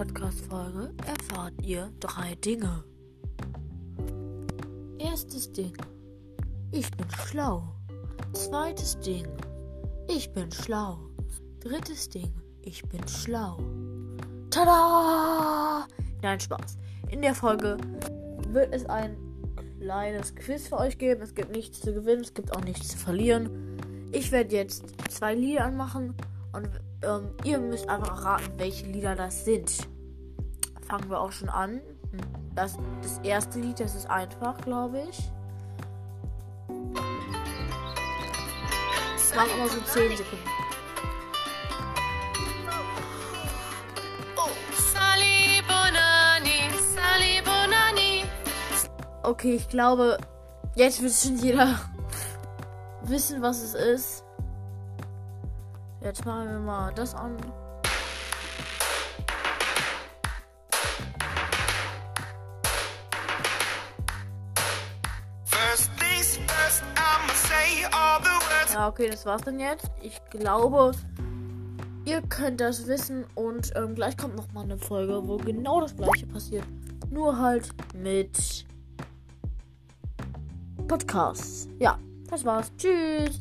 Podcast-Folge erfahrt ihr drei Dinge. Erstes Ding. Ich bin schlau. Zweites Ding. Ich bin schlau. Drittes Ding. Ich bin schlau. Tada! Nein, Spaß. In der Folge wird es ein kleines Quiz für euch geben. Es gibt nichts zu gewinnen, es gibt auch nichts zu verlieren. Ich werde jetzt zwei Lieder anmachen und ähm, ihr müsst einfach erraten, welche Lieder das sind. Fangen wir auch schon an. Hm, das, das erste Lied, das ist einfach, glaube ich. Es waren immer so 10 Sekunden. Okay, ich glaube, jetzt wird schon jeder wissen, was es ist. Jetzt machen wir mal das an. Ja, okay, das war's dann jetzt. Ich glaube, ihr könnt das wissen und ähm, gleich kommt noch mal eine Folge, wo genau das gleiche passiert. Nur halt mit Podcasts. Ja, das war's. Tschüss.